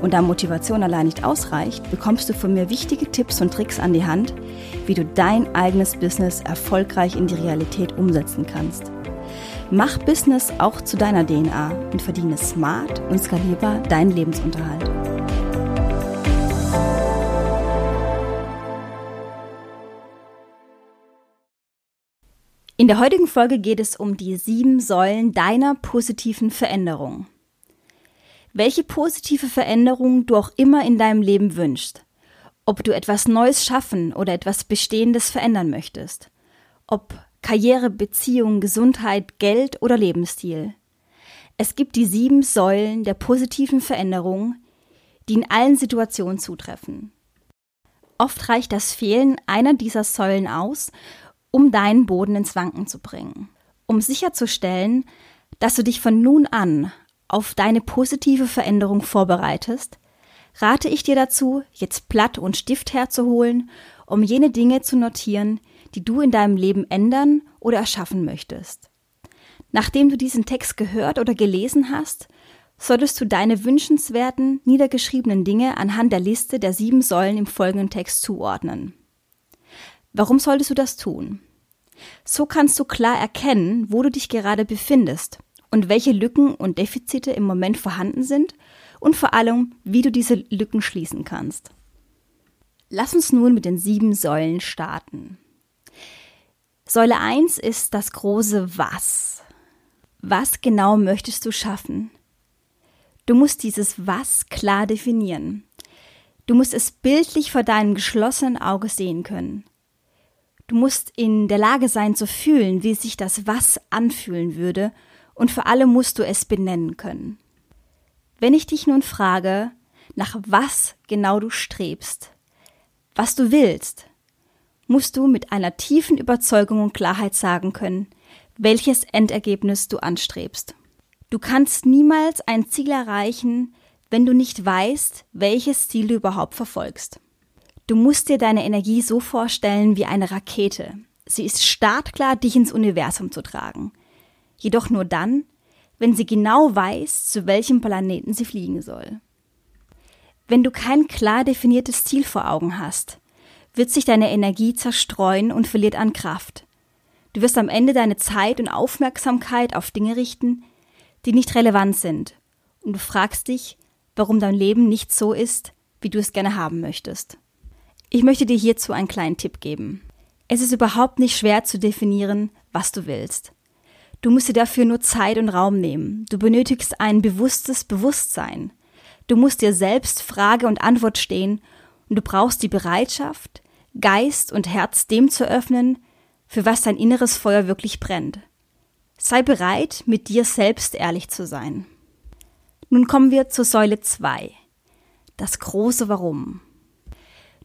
Und da Motivation allein nicht ausreicht, bekommst du von mir wichtige Tipps und Tricks an die Hand, wie du dein eigenes Business erfolgreich in die Realität umsetzen kannst. Mach Business auch zu deiner DNA und verdiene smart und skalierbar deinen Lebensunterhalt. In der heutigen Folge geht es um die sieben Säulen deiner positiven Veränderung. Welche positive Veränderung du auch immer in deinem Leben wünschst. Ob du etwas Neues schaffen oder etwas Bestehendes verändern möchtest. Ob Karriere, Beziehung, Gesundheit, Geld oder Lebensstil. Es gibt die sieben Säulen der positiven Veränderung, die in allen Situationen zutreffen. Oft reicht das Fehlen einer dieser Säulen aus, um deinen Boden ins Wanken zu bringen. Um sicherzustellen, dass du dich von nun an auf deine positive Veränderung vorbereitest, rate ich dir dazu, jetzt Blatt und Stift herzuholen, um jene Dinge zu notieren, die du in deinem Leben ändern oder erschaffen möchtest. Nachdem du diesen Text gehört oder gelesen hast, solltest du deine wünschenswerten, niedergeschriebenen Dinge anhand der Liste der sieben Säulen im folgenden Text zuordnen. Warum solltest du das tun? So kannst du klar erkennen, wo du dich gerade befindest und welche Lücken und Defizite im Moment vorhanden sind und vor allem, wie du diese Lücken schließen kannst. Lass uns nun mit den sieben Säulen starten. Säule 1 ist das große Was. Was genau möchtest du schaffen? Du musst dieses Was klar definieren. Du musst es bildlich vor deinem geschlossenen Auge sehen können. Du musst in der Lage sein zu fühlen, wie sich das Was anfühlen würde, und vor allem musst du es benennen können. Wenn ich dich nun frage, nach was genau du strebst, was du willst, musst du mit einer tiefen Überzeugung und Klarheit sagen können, welches Endergebnis du anstrebst. Du kannst niemals ein Ziel erreichen, wenn du nicht weißt, welches Ziel du überhaupt verfolgst. Du musst dir deine Energie so vorstellen wie eine Rakete. Sie ist startklar, dich ins Universum zu tragen. Jedoch nur dann, wenn sie genau weiß, zu welchem Planeten sie fliegen soll. Wenn du kein klar definiertes Ziel vor Augen hast, wird sich deine Energie zerstreuen und verliert an Kraft. Du wirst am Ende deine Zeit und Aufmerksamkeit auf Dinge richten, die nicht relevant sind, und du fragst dich, warum dein Leben nicht so ist, wie du es gerne haben möchtest. Ich möchte dir hierzu einen kleinen Tipp geben. Es ist überhaupt nicht schwer zu definieren, was du willst. Du musst dir dafür nur Zeit und Raum nehmen. Du benötigst ein bewusstes Bewusstsein. Du musst dir selbst Frage und Antwort stehen und du brauchst die Bereitschaft, Geist und Herz dem zu öffnen, für was dein inneres Feuer wirklich brennt. Sei bereit, mit dir selbst ehrlich zu sein. Nun kommen wir zur Säule 2. Das große Warum.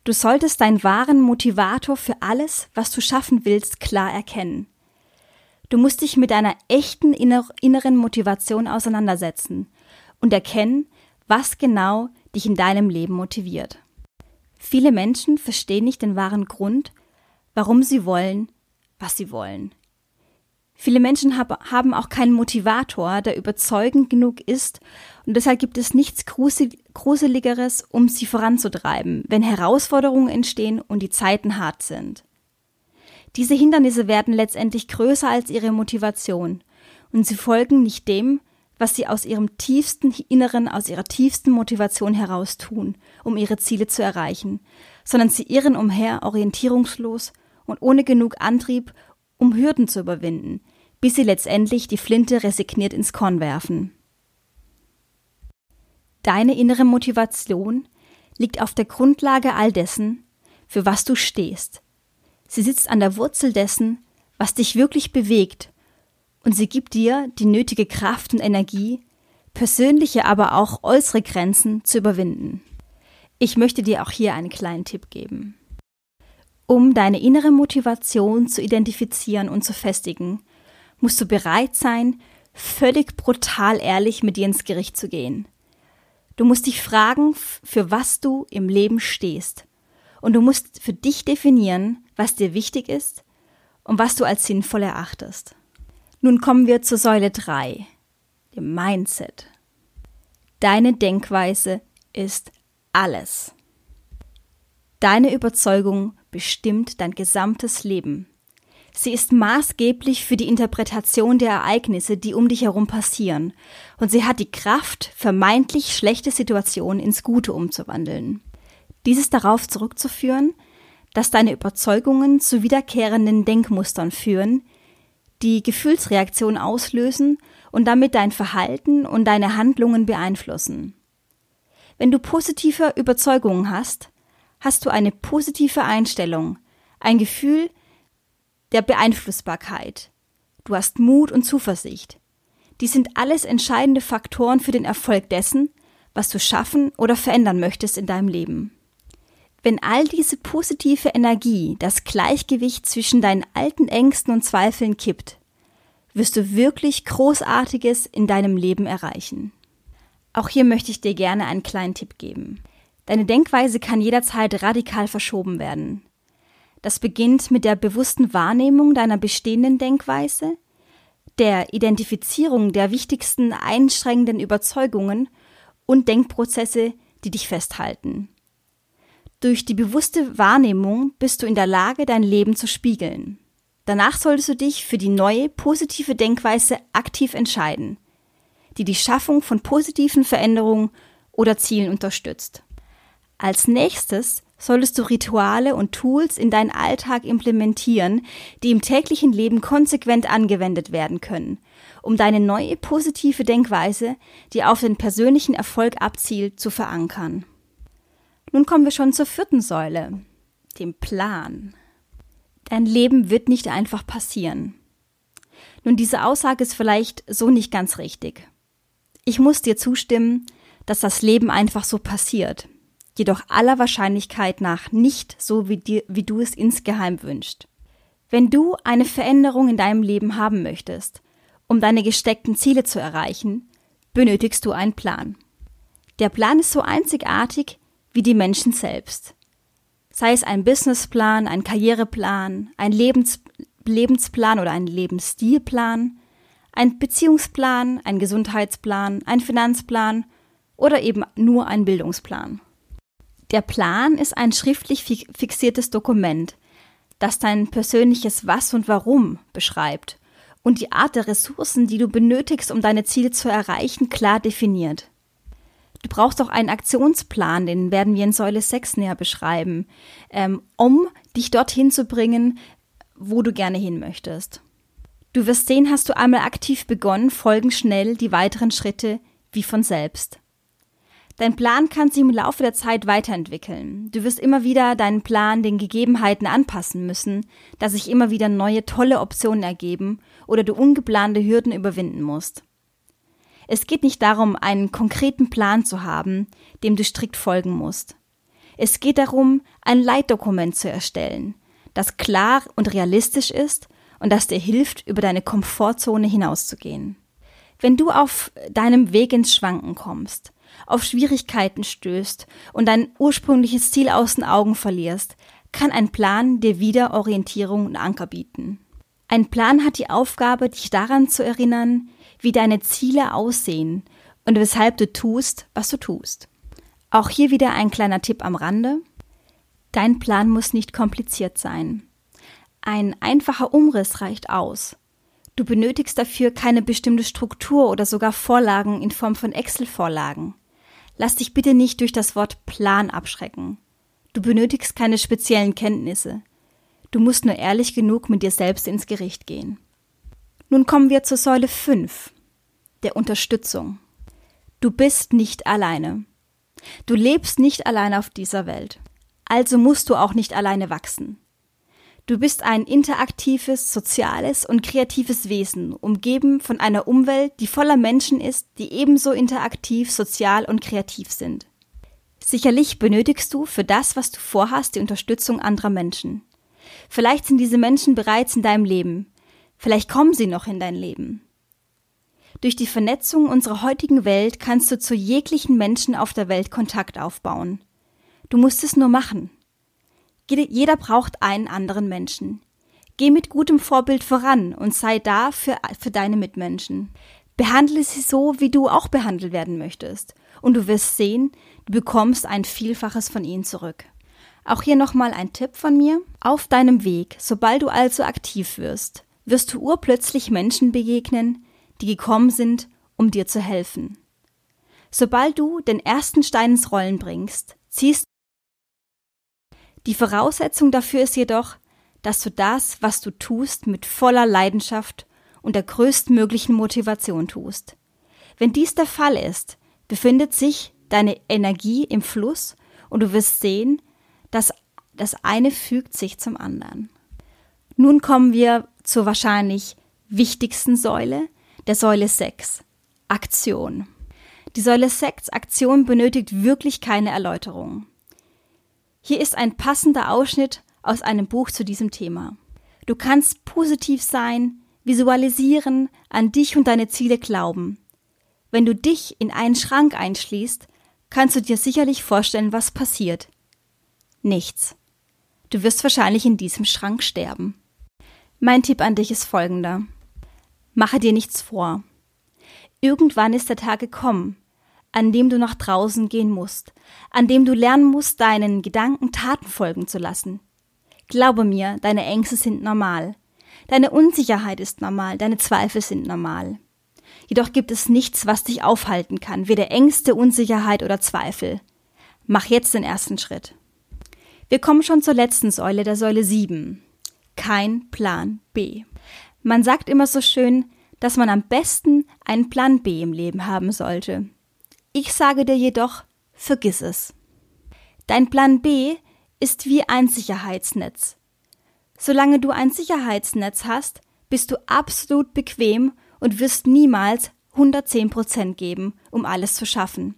Du solltest deinen wahren Motivator für alles, was du schaffen willst, klar erkennen. Du musst dich mit deiner echten inneren Motivation auseinandersetzen und erkennen, was genau dich in deinem Leben motiviert. Viele Menschen verstehen nicht den wahren Grund, warum sie wollen, was sie wollen. Viele Menschen haben auch keinen Motivator, der überzeugend genug ist, und deshalb gibt es nichts Gruseligeres, um sie voranzutreiben, wenn Herausforderungen entstehen und die Zeiten hart sind. Diese Hindernisse werden letztendlich größer als ihre Motivation, und sie folgen nicht dem, was sie aus ihrem tiefsten Inneren, aus ihrer tiefsten Motivation heraus tun, um ihre Ziele zu erreichen, sondern sie irren umher, orientierungslos und ohne genug Antrieb, um Hürden zu überwinden, bis sie letztendlich die Flinte resigniert ins Korn werfen. Deine innere Motivation liegt auf der Grundlage all dessen, für was du stehst. Sie sitzt an der Wurzel dessen, was dich wirklich bewegt, und sie gibt dir die nötige Kraft und Energie, persönliche, aber auch äußere Grenzen zu überwinden. Ich möchte dir auch hier einen kleinen Tipp geben. Um deine innere Motivation zu identifizieren und zu festigen, musst du bereit sein, völlig brutal ehrlich mit dir ins Gericht zu gehen. Du musst dich fragen, für was du im Leben stehst. Und du musst für dich definieren, was dir wichtig ist und was du als sinnvoll erachtest. Nun kommen wir zur Säule 3, dem Mindset. Deine Denkweise ist alles. Deine Überzeugung bestimmt dein gesamtes Leben. Sie ist maßgeblich für die Interpretation der Ereignisse, die um dich herum passieren, und sie hat die Kraft, vermeintlich schlechte Situationen ins Gute umzuwandeln. Dies ist darauf zurückzuführen, dass deine Überzeugungen zu wiederkehrenden Denkmustern führen, die Gefühlsreaktionen auslösen und damit dein Verhalten und deine Handlungen beeinflussen. Wenn du positive Überzeugungen hast, hast du eine positive Einstellung, ein Gefühl der Beeinflussbarkeit. Du hast Mut und Zuversicht. Die sind alles entscheidende Faktoren für den Erfolg dessen, was du schaffen oder verändern möchtest in deinem Leben. Wenn all diese positive Energie das Gleichgewicht zwischen deinen alten Ängsten und Zweifeln kippt, wirst du wirklich Großartiges in deinem Leben erreichen. Auch hier möchte ich dir gerne einen kleinen Tipp geben. Deine Denkweise kann jederzeit radikal verschoben werden. Das beginnt mit der bewussten Wahrnehmung deiner bestehenden Denkweise, der Identifizierung der wichtigsten einschränkenden Überzeugungen und Denkprozesse, die dich festhalten. Durch die bewusste Wahrnehmung bist du in der Lage, dein Leben zu spiegeln. Danach solltest du dich für die neue, positive Denkweise aktiv entscheiden, die die Schaffung von positiven Veränderungen oder Zielen unterstützt. Als nächstes solltest du Rituale und Tools in deinen Alltag implementieren, die im täglichen Leben konsequent angewendet werden können, um deine neue positive Denkweise, die auf den persönlichen Erfolg abzielt, zu verankern. Nun kommen wir schon zur vierten Säule, dem Plan. Dein Leben wird nicht einfach passieren. Nun, diese Aussage ist vielleicht so nicht ganz richtig. Ich muss dir zustimmen, dass das Leben einfach so passiert, jedoch aller Wahrscheinlichkeit nach nicht so, wie, dir, wie du es insgeheim wünschst. Wenn du eine Veränderung in deinem Leben haben möchtest, um deine gesteckten Ziele zu erreichen, benötigst du einen Plan. Der Plan ist so einzigartig, wie die Menschen selbst. Sei es ein Businessplan, ein Karriereplan, ein Lebens Lebensplan oder ein Lebensstilplan, ein Beziehungsplan, ein Gesundheitsplan, ein Finanzplan oder eben nur ein Bildungsplan. Der Plan ist ein schriftlich fixiertes Dokument, das dein persönliches Was und Warum beschreibt und die Art der Ressourcen, die du benötigst, um deine Ziele zu erreichen, klar definiert. Du brauchst auch einen Aktionsplan, den werden wir in Säule 6 näher beschreiben, ähm, um dich dorthin zu bringen, wo du gerne hin möchtest. Du wirst sehen, hast du einmal aktiv begonnen, folgen schnell die weiteren Schritte wie von selbst. Dein Plan kann sich im Laufe der Zeit weiterentwickeln. Du wirst immer wieder deinen Plan den Gegebenheiten anpassen müssen, da sich immer wieder neue tolle Optionen ergeben oder du ungeplante Hürden überwinden musst. Es geht nicht darum, einen konkreten Plan zu haben, dem du strikt folgen musst. Es geht darum, ein Leitdokument zu erstellen, das klar und realistisch ist und das dir hilft, über deine Komfortzone hinauszugehen. Wenn du auf deinem Weg ins Schwanken kommst, auf Schwierigkeiten stößt und dein ursprüngliches Ziel aus den Augen verlierst, kann ein Plan dir wieder Orientierung und Anker bieten. Ein Plan hat die Aufgabe, dich daran zu erinnern, wie deine Ziele aussehen und weshalb du tust, was du tust. Auch hier wieder ein kleiner Tipp am Rande. Dein Plan muss nicht kompliziert sein. Ein einfacher Umriss reicht aus. Du benötigst dafür keine bestimmte Struktur oder sogar Vorlagen in Form von Excel-Vorlagen. Lass dich bitte nicht durch das Wort Plan abschrecken. Du benötigst keine speziellen Kenntnisse. Du musst nur ehrlich genug mit dir selbst ins Gericht gehen. Nun kommen wir zur Säule 5, der Unterstützung. Du bist nicht alleine. Du lebst nicht alleine auf dieser Welt. Also musst du auch nicht alleine wachsen. Du bist ein interaktives, soziales und kreatives Wesen, umgeben von einer Umwelt, die voller Menschen ist, die ebenso interaktiv, sozial und kreativ sind. Sicherlich benötigst du für das, was du vorhast, die Unterstützung anderer Menschen. Vielleicht sind diese Menschen bereits in deinem Leben. Vielleicht kommen sie noch in dein Leben. Durch die Vernetzung unserer heutigen Welt kannst du zu jeglichen Menschen auf der Welt Kontakt aufbauen. Du musst es nur machen. Jeder braucht einen anderen Menschen. Geh mit gutem Vorbild voran und sei da für, für deine Mitmenschen. Behandle sie so, wie du auch behandelt werden möchtest. Und du wirst sehen, du bekommst ein Vielfaches von ihnen zurück. Auch hier nochmal ein Tipp von mir. Auf deinem Weg, sobald du also aktiv wirst, wirst du urplötzlich Menschen begegnen, die gekommen sind, um dir zu helfen. Sobald du den ersten Stein ins Rollen bringst, ziehst die Voraussetzung dafür ist jedoch, dass du das, was du tust, mit voller Leidenschaft und der größtmöglichen Motivation tust. Wenn dies der Fall ist, befindet sich deine Energie im Fluss und du wirst sehen, dass das eine fügt sich zum anderen. Nun kommen wir zur wahrscheinlich wichtigsten Säule, der Säule 6. Aktion. Die Säule 6 Aktion benötigt wirklich keine Erläuterung. Hier ist ein passender Ausschnitt aus einem Buch zu diesem Thema. Du kannst positiv sein, visualisieren, an dich und deine Ziele glauben. Wenn du dich in einen Schrank einschließt, kannst du dir sicherlich vorstellen, was passiert. Nichts. Du wirst wahrscheinlich in diesem Schrank sterben. Mein Tipp an dich ist folgender. Mache dir nichts vor. Irgendwann ist der Tag gekommen, an dem du nach draußen gehen musst, an dem du lernen musst, deinen Gedanken Taten folgen zu lassen. Glaube mir, deine Ängste sind normal. Deine Unsicherheit ist normal, deine Zweifel sind normal. Jedoch gibt es nichts, was dich aufhalten kann, weder Ängste, Unsicherheit oder Zweifel. Mach jetzt den ersten Schritt. Wir kommen schon zur letzten Säule, der Säule 7. Kein Plan B. Man sagt immer so schön, dass man am besten einen Plan B im Leben haben sollte. Ich sage dir jedoch, vergiss es. Dein Plan B ist wie ein Sicherheitsnetz. Solange du ein Sicherheitsnetz hast, bist du absolut bequem und wirst niemals 110 Prozent geben, um alles zu schaffen.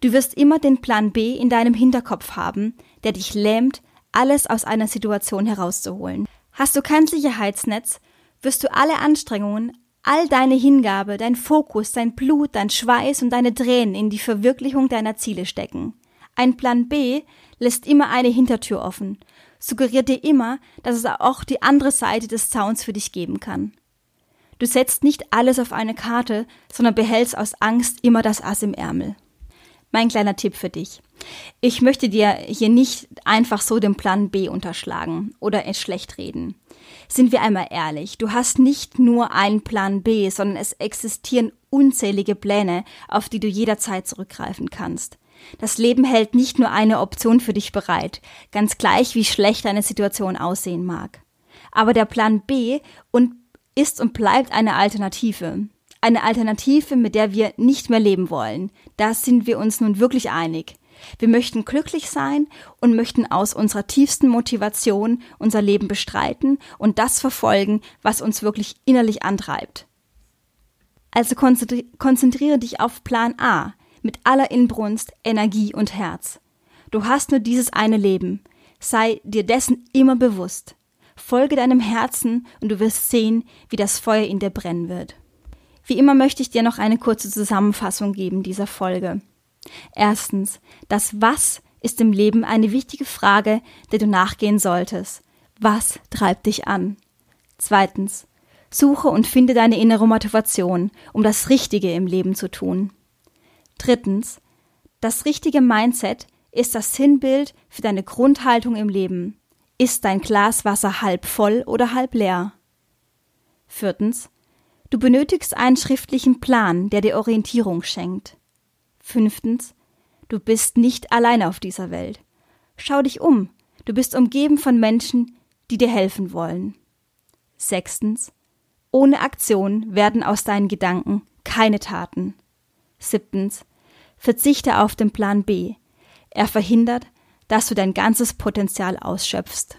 Du wirst immer den Plan B in deinem Hinterkopf haben, der dich lähmt, alles aus einer Situation herauszuholen. Hast du kein Sicherheitsnetz, wirst du alle Anstrengungen, all deine Hingabe, dein Fokus, dein Blut, dein Schweiß und deine Tränen in die Verwirklichung deiner Ziele stecken. Ein Plan B lässt immer eine Hintertür offen, suggeriert dir immer, dass es auch die andere Seite des Zauns für dich geben kann. Du setzt nicht alles auf eine Karte, sondern behältst aus Angst immer das Ass im Ärmel. Mein kleiner Tipp für dich. Ich möchte dir hier nicht einfach so den Plan B unterschlagen oder es schlecht reden. Sind wir einmal ehrlich, du hast nicht nur einen Plan B, sondern es existieren unzählige Pläne, auf die du jederzeit zurückgreifen kannst. Das Leben hält nicht nur eine Option für dich bereit, ganz gleich wie schlecht deine Situation aussehen mag. Aber der Plan B und ist und bleibt eine Alternative. Eine Alternative, mit der wir nicht mehr leben wollen. Da sind wir uns nun wirklich einig. Wir möchten glücklich sein und möchten aus unserer tiefsten Motivation unser Leben bestreiten und das verfolgen, was uns wirklich innerlich antreibt. Also konzentri konzentriere dich auf Plan A mit aller Inbrunst, Energie und Herz. Du hast nur dieses eine Leben. Sei dir dessen immer bewusst. Folge deinem Herzen und du wirst sehen, wie das Feuer in dir brennen wird. Wie immer möchte ich dir noch eine kurze Zusammenfassung geben dieser Folge. Erstens, das Was ist im Leben eine wichtige Frage, der du nachgehen solltest. Was treibt dich an? Zweitens, suche und finde deine innere Motivation, um das Richtige im Leben zu tun. Drittens, das richtige Mindset ist das Sinnbild für deine Grundhaltung im Leben. Ist dein Glas Wasser halb voll oder halb leer? Viertens, du benötigst einen schriftlichen Plan, der dir Orientierung schenkt. Fünftens, du bist nicht alleine auf dieser Welt. Schau dich um, du bist umgeben von Menschen, die dir helfen wollen. Sechstens, ohne Aktion werden aus deinen Gedanken keine Taten. Siebtens, verzichte auf den Plan B. Er verhindert, dass du dein ganzes Potenzial ausschöpfst.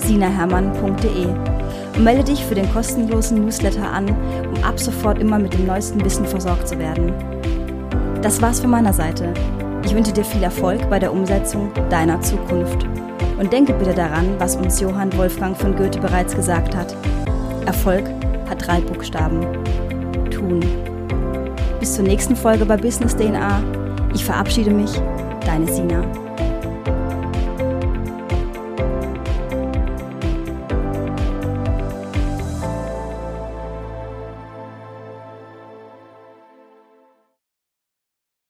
sinahermann.de und melde dich für den kostenlosen Newsletter an, um ab sofort immer mit dem neuesten Wissen versorgt zu werden. Das war's von meiner Seite. Ich wünsche dir viel Erfolg bei der Umsetzung deiner Zukunft. Und denke bitte daran, was uns Johann Wolfgang von Goethe bereits gesagt hat. Erfolg hat drei Buchstaben. Tun. Bis zur nächsten Folge bei Business DNA. Ich verabschiede mich, deine Sina.